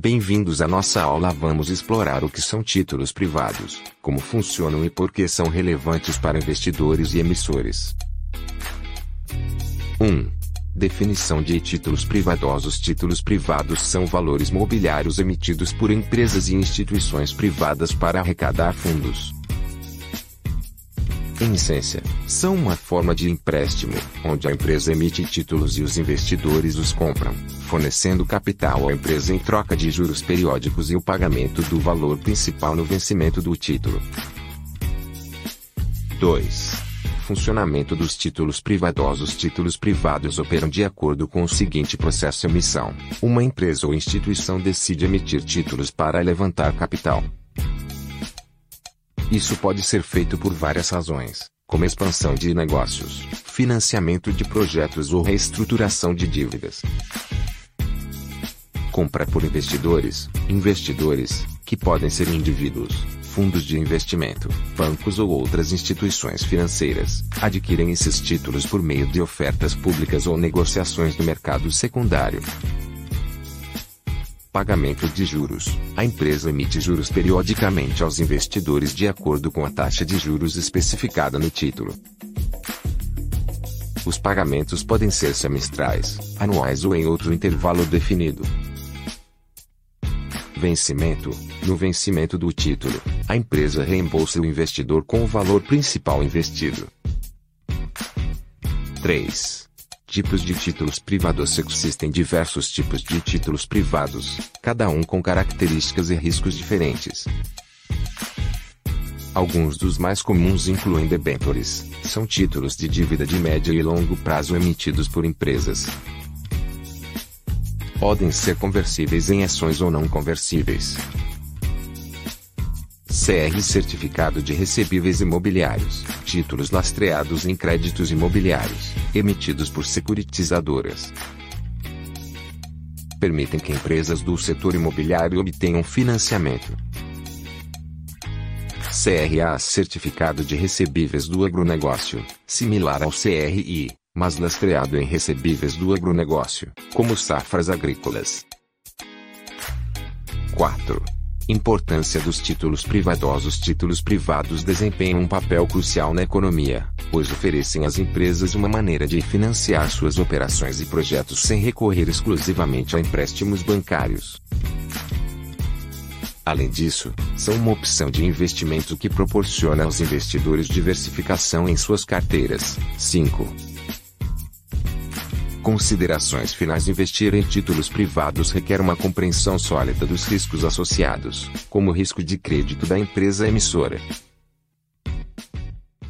Bem-vindos à nossa aula. Vamos explorar o que são títulos privados, como funcionam e por que são relevantes para investidores e emissores. 1. Definição de títulos privadosos. Títulos privados são valores mobiliários emitidos por empresas e instituições privadas para arrecadar fundos. Em essência, são uma forma de empréstimo, onde a empresa emite títulos e os investidores os compram, fornecendo capital à empresa em troca de juros periódicos e o pagamento do valor principal no vencimento do título. 2. Funcionamento dos títulos privadosos. Títulos privados operam de acordo com o seguinte processo: emissão. Uma empresa ou instituição decide emitir títulos para levantar capital. Isso pode ser feito por várias razões, como expansão de negócios, financiamento de projetos ou reestruturação de dívidas. Compra por investidores, investidores, que podem ser indivíduos, fundos de investimento, bancos ou outras instituições financeiras, adquirem esses títulos por meio de ofertas públicas ou negociações no mercado secundário. Pagamento de juros. A empresa emite juros periodicamente aos investidores de acordo com a taxa de juros especificada no título. Os pagamentos podem ser semestrais, anuais ou em outro intervalo definido. Vencimento. No vencimento do título, a empresa reembolsa o investidor com o valor principal investido. 3. Tipos de títulos privados Existem diversos tipos de títulos privados, cada um com características e riscos diferentes. Alguns dos mais comuns incluem debentures, são títulos de dívida de médio e longo prazo emitidos por empresas. Podem ser conversíveis em ações ou não conversíveis. CR Certificado de Recebíveis Imobiliários, títulos lastreados em créditos imobiliários, emitidos por securitizadoras. Permitem que empresas do setor imobiliário obtenham financiamento. CRA Certificado de Recebíveis do Agronegócio, similar ao CRI, mas lastreado em recebíveis do agronegócio, como safras agrícolas. 4. Importância dos títulos privadosos Títulos privados desempenham um papel crucial na economia, pois oferecem às empresas uma maneira de financiar suas operações e projetos sem recorrer exclusivamente a empréstimos bancários. Além disso, são uma opção de investimento que proporciona aos investidores diversificação em suas carteiras. 5. Considerações finais. Investir em títulos privados requer uma compreensão sólida dos riscos associados, como o risco de crédito da empresa emissora,